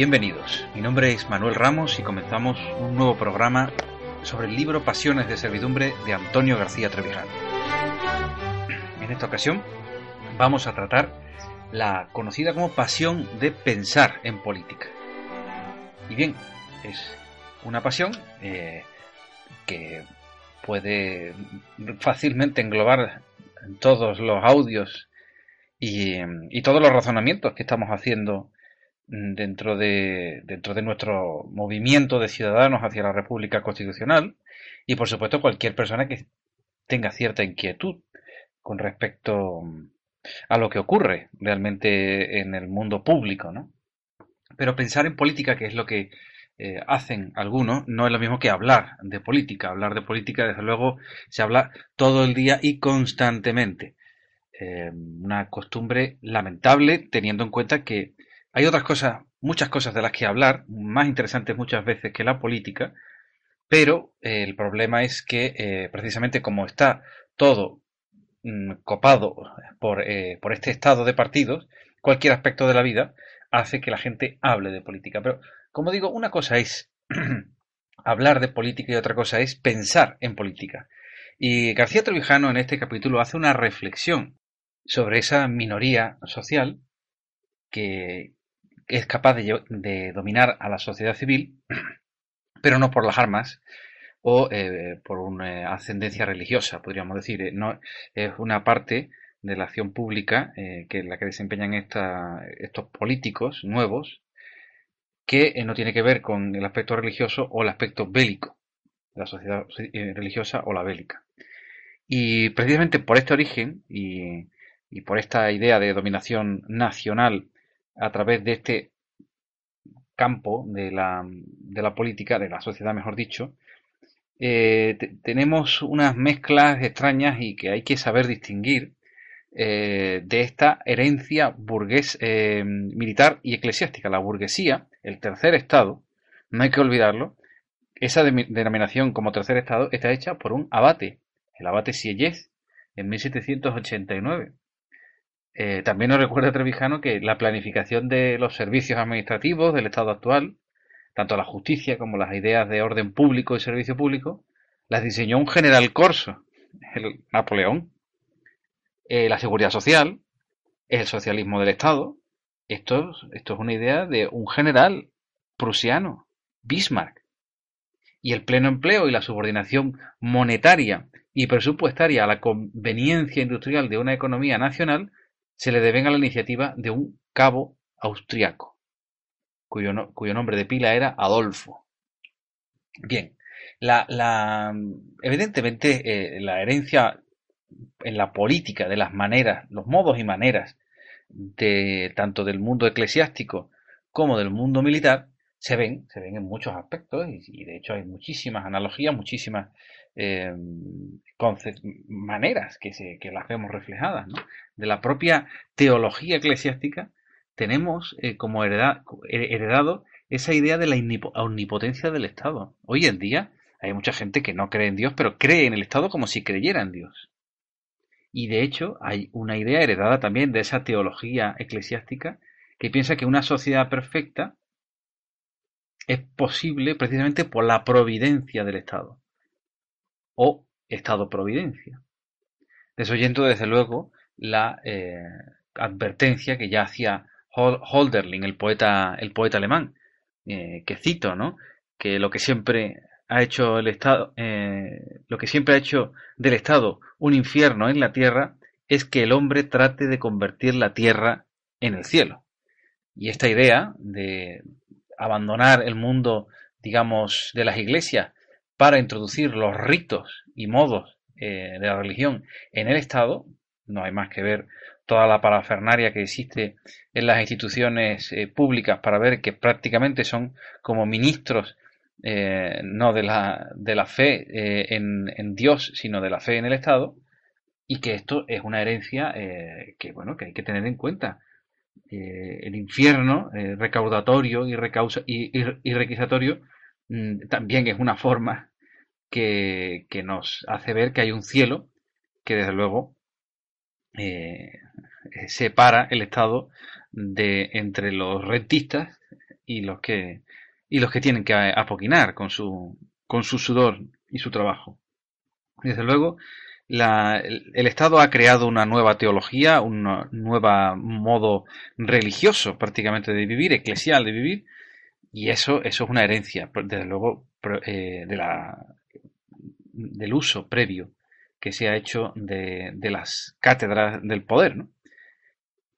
Bienvenidos, mi nombre es Manuel Ramos y comenzamos un nuevo programa sobre el libro Pasiones de Servidumbre de Antonio García Trevijano. En esta ocasión vamos a tratar la conocida como pasión de pensar en política. Y bien, es una pasión eh, que puede fácilmente englobar todos los audios y, y todos los razonamientos que estamos haciendo dentro de, dentro de nuestro movimiento de ciudadanos hacia la República Constitucional y, por supuesto, cualquier persona que tenga cierta inquietud con respecto a lo que ocurre realmente en el mundo público, ¿no? Pero pensar en política, que es lo que eh, hacen algunos, no es lo mismo que hablar de política. Hablar de política, desde luego, se habla todo el día y constantemente. Eh, una costumbre lamentable, teniendo en cuenta que hay otras cosas, muchas cosas de las que hablar, más interesantes muchas veces que la política, pero eh, el problema es que eh, precisamente como está todo mm, copado por, eh, por este estado de partidos, cualquier aspecto de la vida hace que la gente hable de política. Pero, como digo, una cosa es hablar de política y otra cosa es pensar en política. Y García Trevijano en este capítulo hace una reflexión sobre esa minoría social que, es capaz de, dominar a la sociedad civil, pero no por las armas o eh, por una ascendencia religiosa, podríamos decir. Eh, no, es una parte de la acción pública eh, que la que desempeñan estos políticos nuevos que no tiene que ver con el aspecto religioso o el aspecto bélico la sociedad religiosa o la bélica. Y precisamente por este origen y por esta idea de dominación nacional a través de este campo de la, de la política, de la sociedad mejor dicho, eh, tenemos unas mezclas extrañas y que hay que saber distinguir eh, de esta herencia burgués, eh, militar y eclesiástica. La burguesía, el tercer estado, no hay que olvidarlo, esa denominación como tercer estado está hecha por un abate, el abate Sieyès, en 1789. Eh, también nos recuerda Trevijano que la planificación de los servicios administrativos del Estado actual, tanto la justicia como las ideas de orden público y servicio público, las diseñó un general corso, el Napoleón. Eh, la seguridad social, el socialismo del Estado. Esto, esto es una idea de un general prusiano, Bismarck. Y el pleno empleo y la subordinación monetaria y presupuestaria a la conveniencia industrial de una economía nacional se le deben a la iniciativa de un cabo austriaco, cuyo, nombre de pila era Adolfo. Bien, la, evidentemente eh, la herencia en la política de las maneras, los modos y maneras de tanto del mundo eclesiástico como del mundo militar se ven, se ven en muchos aspectos y, de hecho hay muchísimas analogías, muchísimas eh, maneras que, se, que las vemos reflejadas. De la propia teología eclesiástica tenemos eh, como heredado esa idea de la omnipotencia del Estado. Hoy en día hay mucha gente que no cree en Dios, pero cree en el Estado como si creyera en Dios. Y de hecho hay una idea heredada también de esa teología eclesiástica que piensa que una sociedad perfecta es posible precisamente por la providencia del Estado o Estado-providencia. Desoyendo desde luego la eh, advertencia que ya hacía Holderlin, el poeta, el poeta alemán, eh, que cito, ¿no? que lo que siempre ha hecho el Estado, eh, lo que siempre ha hecho del Estado un infierno en la tierra es que el hombre trate de convertir la tierra en el cielo. Y esta idea de, abandonar el mundo, digamos, de las iglesias para introducir los ritos y modos eh, de la religión en el Estado, no hay más que ver toda la parafernaria que existe en las instituciones eh, públicas para ver que prácticamente son como ministros eh, no de la, de la fe eh, en, Dios, sino de la fe en el Estado, y que esto es una herencia que, bueno, que hay que tener en cuenta. el infierno recaudatorio y, recausa, y, requisatorio mm, también es una forma que, nos hace ver que hay un cielo que desde luego eh, separa el Estado de entre los rentistas y los que y los que tienen que apoquinar con su con su sudor y su trabajo. Desde luego, el, Estado ha creado una nueva teología, un nuevo modo religioso prácticamente de vivir, eclesial de vivir, y eso, eso es una herencia, desde luego, eh, de la, del uso previo que se ha hecho de, de las cátedras del poder.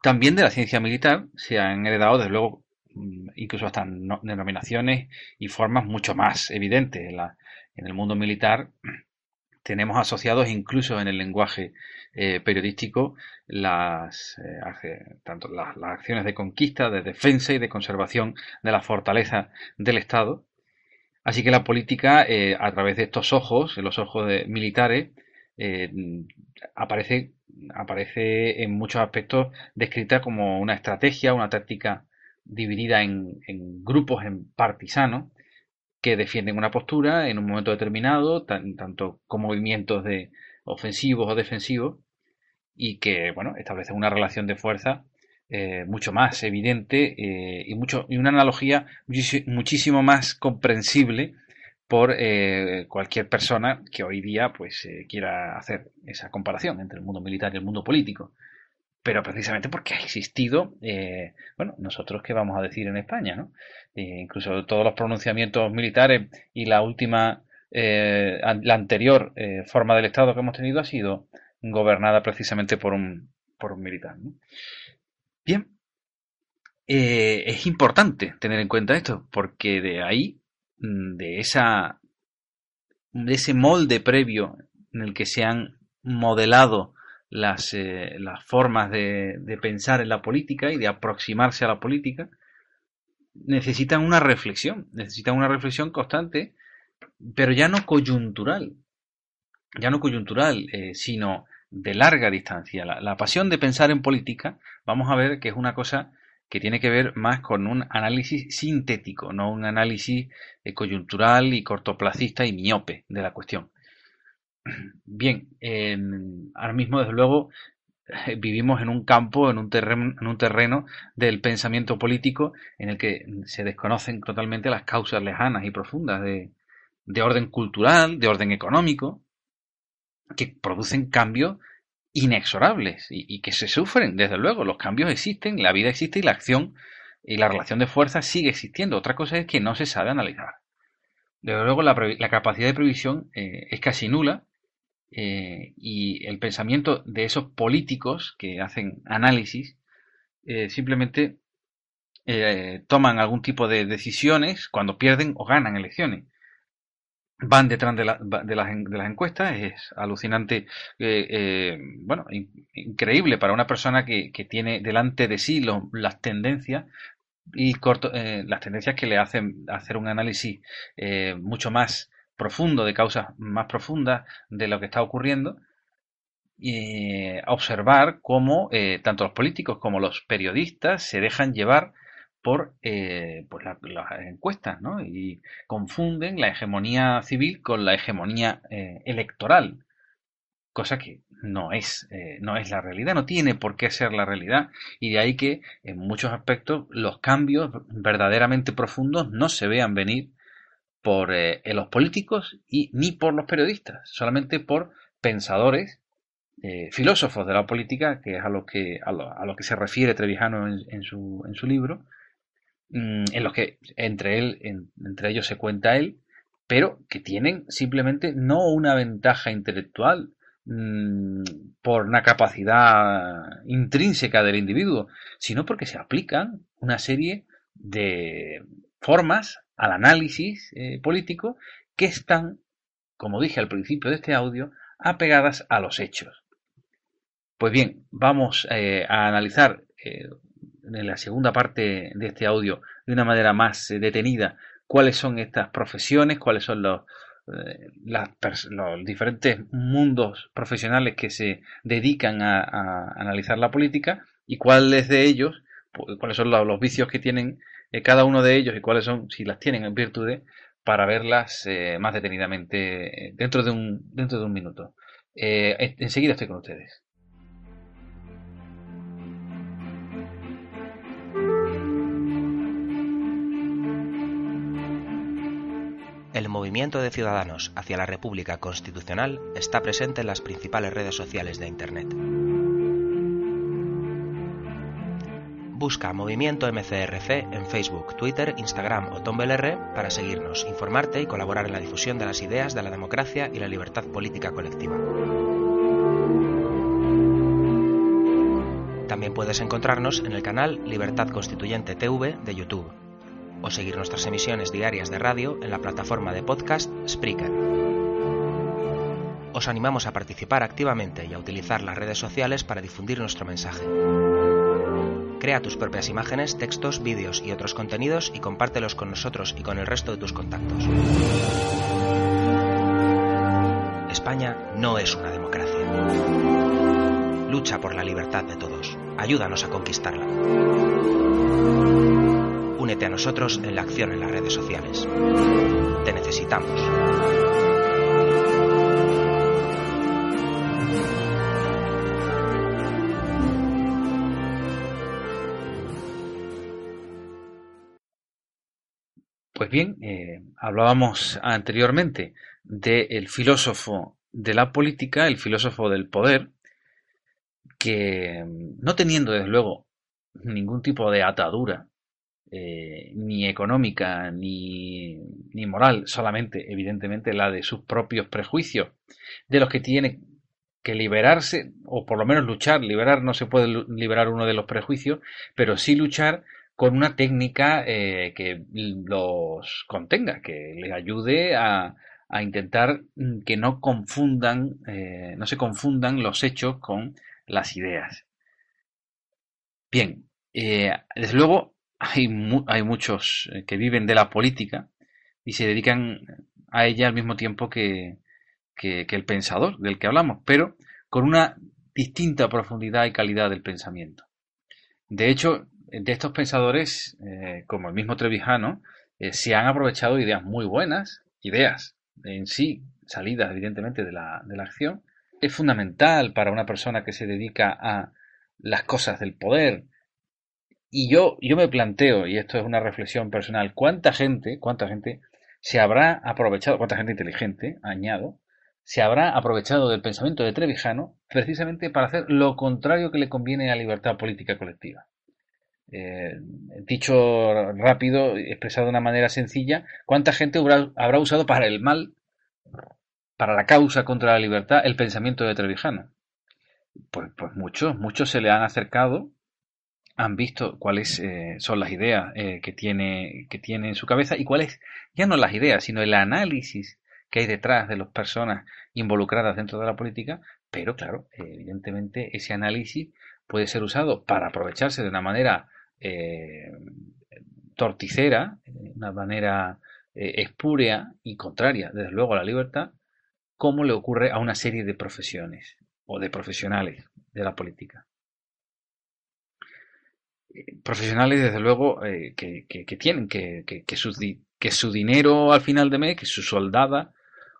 También de la ciencia militar se han heredado, desde luego, mm, incluso hasta denominaciones y formas mucho más evidentes. En, la, en el mundo militar tenemos asociados incluso en el lenguaje eh, periodístico las, eh, tanto las, acciones de conquista, de defensa y de conservación de la fortaleza del Estado. Así que la política, eh, a través de estos ojos, los ojos de militares, aparece aparece en muchos aspectos descrita como una estrategia, una táctica dividida en, grupos, en partisanos, que defienden una postura en un momento determinado, tanto con movimientos de ofensivos o defensivos, y que bueno, establecen una relación de fuerza eh, mucho más evidente eh, y, mucho, y una analogía muchísimo más comprensible por eh, cualquier persona que hoy día pues quiera hacer esa comparación entre el mundo militar y el mundo político. Pero precisamente porque ha existido, bueno, nosotros qué vamos a decir en España, ¿no? incluso todos los pronunciamientos militares y la última, la anterior forma del Estado que hemos tenido ha sido gobernada precisamente por un, por un militar. Bien, es importante tener en cuenta esto, porque de ahí Mm, de esa de ese molde previo en el que se han modelado las, eh, las formas de, de, pensar en la política y de aproximarse a la política, necesitan una reflexión, necesitan una reflexión constante, pero ya no coyuntural, ya no coyuntural, eh, sino de larga distancia. La, la, pasión de pensar en política, vamos a ver que es una cosa que tiene que ver más con un análisis sintético, no un análisis eh, coyuntural y cortoplacista y miope de la cuestión. Bien, ahora mismo, desde luego, vivimos en un campo, en un, terreno, en un terreno del pensamiento político en el que se desconocen totalmente las causas lejanas y profundas de, de orden cultural, de orden económico, que producen cambios inexorables y, que se sufren, desde luego. Los cambios existen, la vida existe y la acción y la relación de fuerza sigue existiendo. Otra cosa es que no se sabe analizar. Desde luego, la, capacidad de previsión eh, es casi nula eh, y el pensamiento de esos políticos que hacen análisis eh, simplemente toman algún tipo de decisiones cuando pierden o ganan elecciones van detrás de, de, las, encuestas. Es alucinante, eh, eh, bueno, increíble para una persona que, tiene delante de sí las tendencias y corto, eh, las tendencias que le hacen hacer un análisis mucho más profundo, de causas más profundas de lo que está ocurriendo. Y observar cómo tanto los políticos como los periodistas se dejan llevar por eh, pues las encuestas, ¿no? Y confunden la hegemonía civil con la hegemonía eh, electoral, cosa que no es, eh, no es la realidad, no tiene por qué ser la realidad, y de ahí que en muchos aspectos los cambios verdaderamente profundos no se vean venir por los políticos y ni por los periodistas, solamente por pensadores filósofos de la política, que es a lo que, a lo, que se refiere Trevijano en, su, en su libro, Mm, en los que entre él, entre ellos se cuenta él, pero que tienen simplemente no una ventaja intelectual mm, por una capacidad intrínseca del individuo, sino porque se aplican una serie de formas al análisis eh, político que están, como dije al principio de este audio, apegadas a los hechos. Pues bien, vamos eh, a analizar eh, en la segunda parte de este audio de una manera más eh, detenida cuáles son estas profesiones, cuáles son los, los diferentes mundos profesionales que se dedican a, analizar la política y cuáles de ellos, cuáles son los, vicios que tienen cada uno de ellos y cuáles son, si las tienen en virtudes, para verlas más detenidamente dentro de un, dentro de un minuto. enseguida estoy con ustedes. El movimiento de ciudadanos hacia la República Constitucional está presente en las principales redes sociales de Internet. Busca Movimiento MCRC en Facebook, Twitter, Instagram o Tumblr para seguirnos, informarte y colaborar en la difusión de las ideas de la democracia y la libertad política colectiva. También puedes encontrarnos en el canal Libertad Constituyente TV de YouTube o seguir nuestras emisiones diarias de radio en la plataforma de podcast Spreaker. Os animamos a participar activamente y a utilizar las redes sociales para difundir nuestro mensaje. Crea tus propias imágenes, textos, vídeos y otros contenidos y compártelos con nosotros y con el resto de tus contactos. España no es una democracia. Lucha por la libertad de todos. Ayúdanos a conquistarla. Únete a nosotros en la acción en las redes sociales. Te necesitamos. Pues bien, eh, hablábamos anteriormente del filósofo de la política, el filósofo del poder, que no teniendo desde luego ningún tipo de atadura eh, ni económica ni, ni, moral, solamente evidentemente la de sus propios prejuicios, de los que tiene que liberarse, o por lo menos luchar, liberar no se puede liberar uno de los prejuicios, pero sí luchar con una técnica eh, que los contenga, que les ayude a, a intentar que no confundan, eh, no se confundan los hechos con las ideas. Bien, desde luego hay, hay muchos eh, que viven de la política y se dedican a ella al mismo tiempo que, que, el pensador del que hablamos, pero con una distinta profundidad y calidad del pensamiento. De hecho, de estos pensadores, eh, como el mismo Trevijano, eh, se han aprovechado ideas muy buenas, ideas en sí, salidas evidentemente de la, de la acción. Es fundamental para una persona que se dedica a las cosas del poder, y yo, yo me planteo, y esto es una reflexión personal, ¿cuánta gente, cuánta gente se habrá aprovechado, cuánta gente inteligente, añado, se habrá aprovechado del pensamiento de Trevijano precisamente para hacer lo contrario que le conviene a la libertad política colectiva? Eh, dicho rápido, expresado de una manera sencilla, ¿cuánta gente habrá, usado para el mal, para la causa contra la libertad, el pensamiento de Trevijano? Pues, pues muchos, muchos se le han acercado han visto cuáles eh, son las ideas eh, que, tiene, que tiene en su cabeza y cuáles, ya no las ideas, sino el análisis que hay detrás de las personas involucradas dentro de la política, pero claro, evidentemente ese análisis puede ser usado para aprovecharse de una manera eh, torticera, una manera espúrea y contraria, desde luego, a la libertad, como le ocurre a una serie de profesiones o de profesionales de la política profesionales, desde luego, eh, que, tienen, que, que, su, que su dinero al final de mes, que su soldada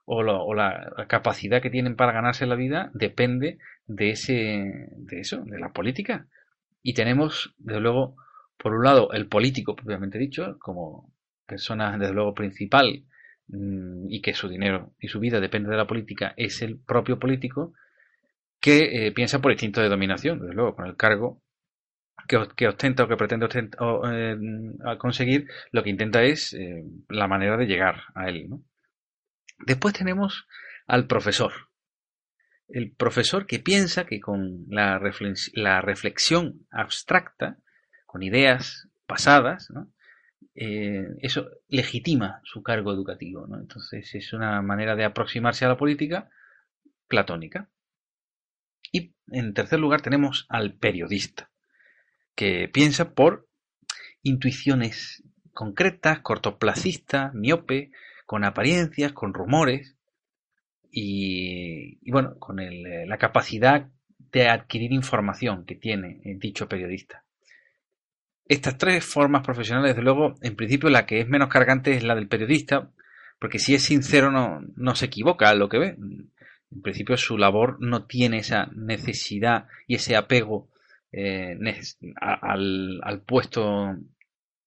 o, la, capacidad que tienen para ganarse la vida depende de, ese, de eso, de la política. Y tenemos, desde luego, por un lado, el político propiamente dicho, como persona, desde luego, principal mm, y que su dinero y su vida depende de la política, es el propio político que eh, piensa por instinto de dominación, desde luego, con el cargo que, ostenta o que pretende eh, conseguir, lo que intenta es eh, la manera de llegar a él. Después tenemos al profesor. El profesor que piensa que con la, reflexión abstracta, con ideas pasadas, eh, eso legitima su cargo educativo. Entonces es una manera de aproximarse a la política platónica. Y en tercer lugar tenemos al periodista, que piensa por intuiciones concretas, cortoplacistas, miope, con apariencias, con rumores y, bueno, con eh, la capacidad de adquirir información que tiene dicho periodista. Estas tres formas profesionales, desde luego, en principio la que es menos cargante es la del periodista, porque si es sincero no, no se equivoca a lo que ve. En principio su labor no tiene esa necesidad y ese apego eh, al, al, puesto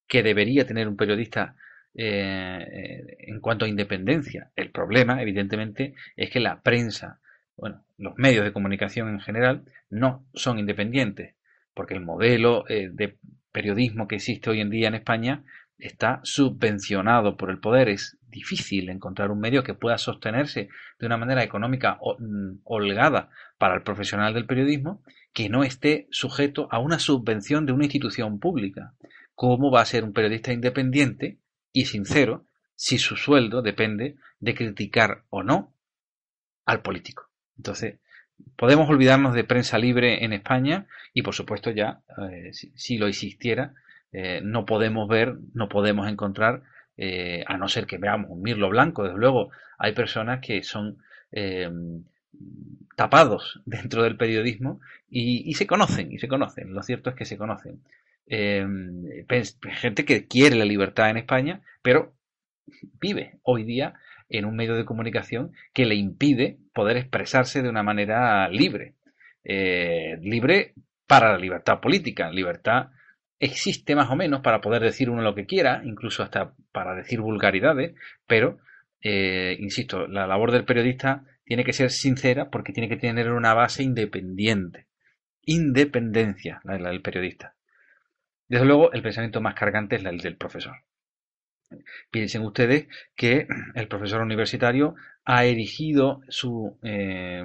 que debería tener un periodista eh, en cuanto a independencia. El problema, evidentemente, es que la prensa, bueno, los medios de comunicación en general, no son independientes, porque el modelo eh, de periodismo que existe hoy en día en España está subvencionado por el poder. Es difícil encontrar un medio que pueda sostenerse de una manera económica mm, holgada para el profesional del periodismo que no esté sujeto a una subvención de una institución pública. ¿Cómo va a ser un periodista independiente y sincero si su sueldo depende de criticar o no al político? Entonces, podemos olvidarnos de prensa libre en España y, por supuesto, ya, eh, si, lo existiera, eh, no podemos ver, no podemos encontrar, eh, a no ser que veamos un mirlo blanco, desde luego, hay personas que son tapados dentro del periodismo y, se conocen, y se conocen, lo cierto es que se conocen. gente que quiere la libertad en España, pero vive hoy día en un medio de comunicación que le impide poder expresarse de una manera libre. Eh, libre para la libertad política. Libertad existe más o menos para poder decir uno lo que quiera, incluso hasta para decir vulgaridades, pero, eh, insisto, la labor del periodista tiene que ser sincera porque tiene que tener una base independiente. Independencia, la del periodista. Desde luego, el pensamiento más cargante es el del profesor. Piensen ustedes que el profesor universitario ha erigido su eh,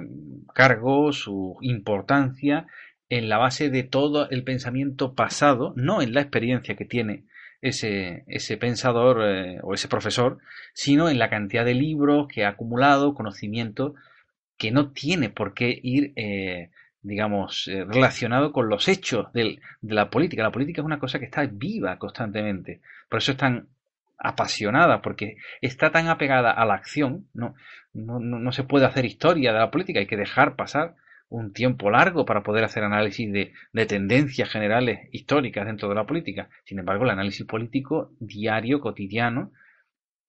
cargo, su importancia en la base de todo el pensamiento pasado, no en la experiencia que tiene ese, ese pensador eh, o ese profesor, sino en la cantidad de libros que ha acumulado, conocimiento que no tiene por qué ir, eh, digamos, relacionado con los hechos de la política. La política es una cosa que está viva constantemente. Por eso es tan apasionada, porque está tan apegada a la acción, no, no, no, se puede hacer historia de la política, hay que dejar pasar un tiempo largo para poder hacer análisis de, de, tendencias generales históricas dentro de la política. Sin embargo, el análisis político diario, cotidiano,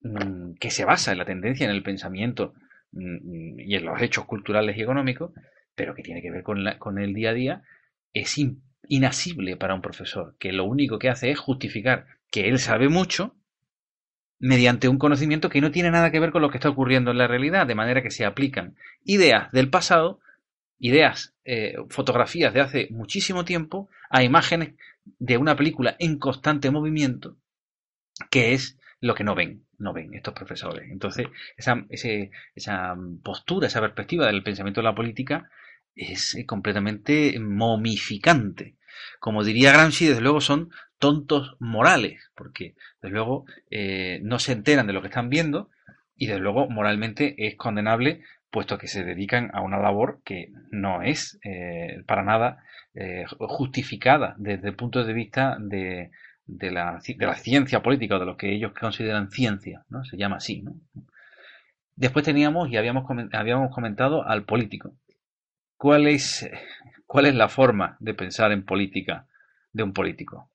mm, que se basa en la tendencia, en el pensamiento mm, y en los hechos culturales y económicos, pero que tiene que ver con, la, con el día a día, es inasible para un profesor, que lo único que hace es justificar que él sabe mucho mediante un conocimiento que no tiene nada que ver con lo que está ocurriendo en la realidad, de manera que se aplican ideas del pasado, ideas, eh, fotografías de hace muchísimo tiempo, a imágenes de una película en constante movimiento, que es lo que no ven, no ven estos profesores. Entonces, esa, esa postura, esa perspectiva del pensamiento de la política es completamente momificante. Como diría Gramsci, desde luego son tontos morales, porque desde luego eh, no se enteran de lo que están viendo y desde luego moralmente es condenable puesto que se dedican a una labor que no es eh, para nada eh, justificada desde el punto de vista de, de, la, de, la, ciencia política o de lo que ellos consideran ciencia, ¿no? Se llama así, ¿no? Después teníamos y habíamos, habíamos comentado al político. ¿Cuál es ¿Cuál es la forma de pensar en política de un político?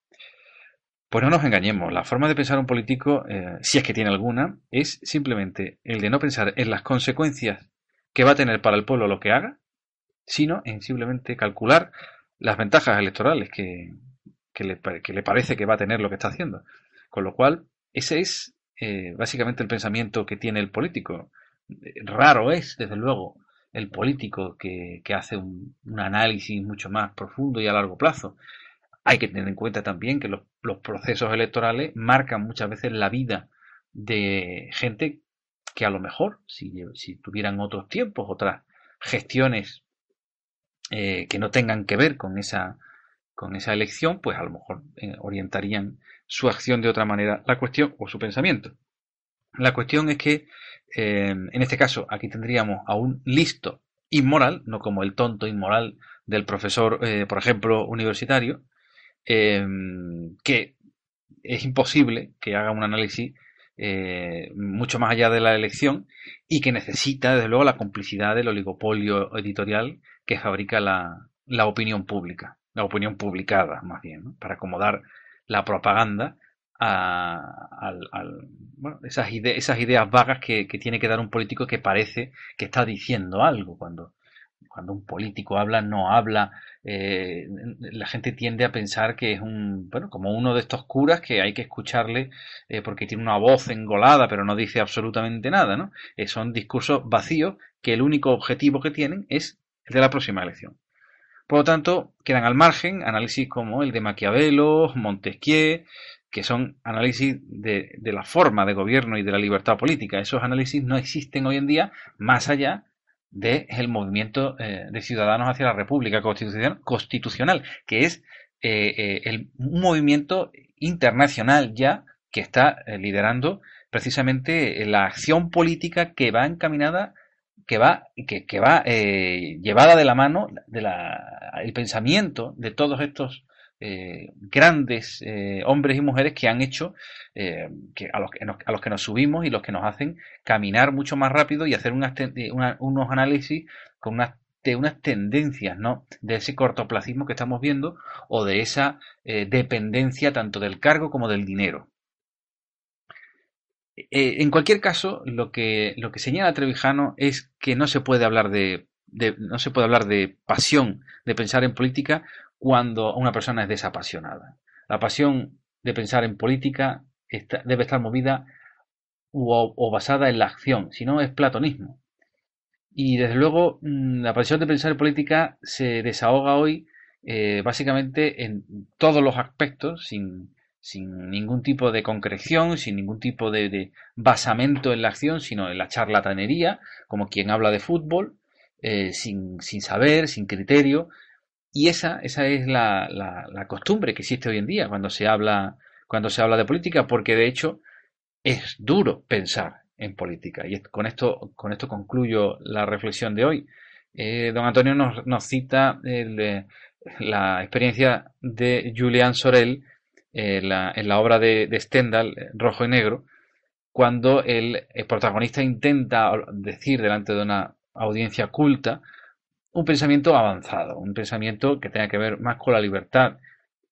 Pues no nos engañemos, la forma de pensar un político, eh, si es que tiene alguna, es simplemente el de no pensar en las consecuencias que va a tener para el pueblo lo que haga, sino en simplemente calcular las ventajas electorales que, le, parece que va a tener lo que está haciendo. Con lo cual, ese es eh, básicamente el pensamiento que tiene el político. Raro es, desde luego, el político que, hace un, análisis mucho más profundo y a largo plazo. Hay que tener en cuenta también que los, procesos electorales marcan muchas veces la vida de gente que a lo mejor, si, tuvieran otros tiempos, otras gestiones eh, que no tengan que ver con esa, con esa elección, pues a lo mejor eh, orientarían su acción de otra manera, la cuestión o su pensamiento. La cuestión es que, eh, en este caso, aquí tendríamos a un listo inmoral, no como el tonto inmoral del profesor, por ejemplo, universitario, que es imposible que haga un análisis eh, mucho más allá de la elección y que necesita, desde luego, la complicidad del oligopolio editorial que fabrica la, la opinión pública, la opinión publicada, más bien, para acomodar la propaganda a, bueno, esas, esas ideas vagas que, tiene que dar un político que parece que está diciendo algo. Cuando, cuando un político habla, no habla. Eh, la gente tiende a pensar que es un, bueno, como uno de estos curas que hay que escucharle eh, porque tiene una voz engolada, pero no dice absolutamente nada, ¿no? Eh, son discursos vacíos que el único objetivo que tienen es el de la próxima elección. Por lo tanto, quedan al margen análisis como el de Maquiavelo, Montesquieu, que son análisis de, la forma de gobierno y de la libertad política. Esos análisis no existen hoy en día más allá del movimiento eh, de ciudadanos hacia la República Constitucional, que es eh, eh, un movimiento internacional ya que está liderando precisamente la acción política que va encaminada que va que, va llevada de la mano de el pensamiento de todos estos eh, grandes eh, hombres y mujeres que han hecho eh, que a, los a los que nos subimos y los que nos hacen caminar mucho más rápido y hacer unos análisis con unas de unas tendencias, ¿no? De ese cortoplacismo que estamos viendo o de esa dependencia tanto del cargo como del dinero. en cualquier caso, lo que, lo que señala Trevijano es que no se puede hablar de, no se puede hablar de pasión de pensar en política cuando una persona es desapasionada. La pasión de pensar en política debe estar movida o, basada en la acción, si no es platonismo. Y desde luego mm, la pasión de pensar en política se desahoga hoy eh, básicamente en todos los aspectos, sin, ningún tipo de concreción, sin ningún tipo de, basamento en la acción, sino en la charlatanería, como quien habla de fútbol, eh, sin, sin, saber, sin criterio, y esa, esa es la, costumbre que existe hoy en día cuando se habla, cuando se habla de política, porque de hecho es duro pensar en política. Y con esto, con esto concluyo la reflexión de hoy. Eh, don Antonio nos, nos cita eh, la experiencia de Julian Sorel eh, la, en la obra de, Stendhal, Rojo y Negro, cuando el protagonista intenta decir delante de una audiencia culta un pensamiento avanzado, un pensamiento que tenga que ver más con la libertad,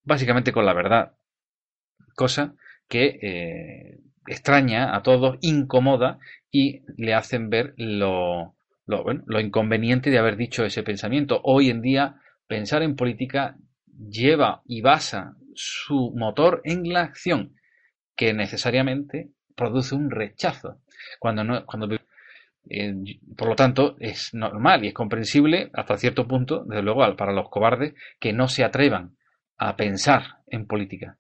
básicamente con la verdad, cosa que eh, extraña a todos, incomoda y le hacen ver lo, lo, bueno, lo inconveniente de haber dicho ese pensamiento. Hoy en día, pensar en política lleva y basa su motor en la acción, que necesariamente produce un rechazo. Cuando, no, cuando por lo tanto, es normal y es comprensible hasta cierto punto, desde luego, para los cobardes que no se atrevan a pensar en política.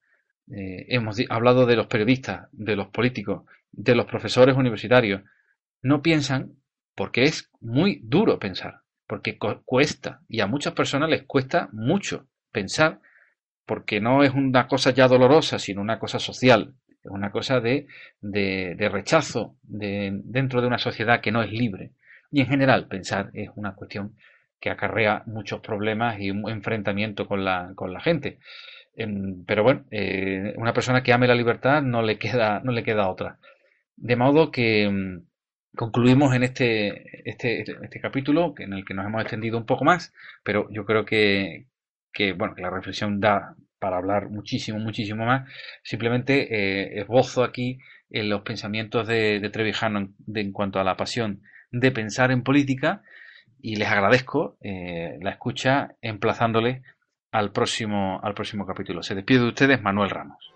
Eh, hemos hablado de los periodistas, de los políticos, de los profesores universitarios. No piensan porque es muy duro pensar, porque cuesta y a muchas personas les cuesta mucho pensar porque no es una cosa ya dolorosa, sino una cosa social, es una cosa de, de, rechazo de, dentro de una sociedad que no es libre. Y en general, pensar es una cuestión que acarrea muchos problemas y un enfrentamiento con la, con la gente. Em, pero bueno, eh, una persona que ame la libertad no le queda, no le queda otra. De modo que em, concluimos en este, este, este capítulo en el que nos hemos extendido un poco más, pero yo creo que, que bueno, que la reflexión da para hablar muchísimo, muchísimo más. Simplemente eh, esbozo aquí en los pensamientos de, Trevijano en, cuanto a la pasión de pensar en política y les agradezco eh, la escucha emplazándoles al próximo, al próximo capítulo. Se despide de ustedes Manuel Ramos.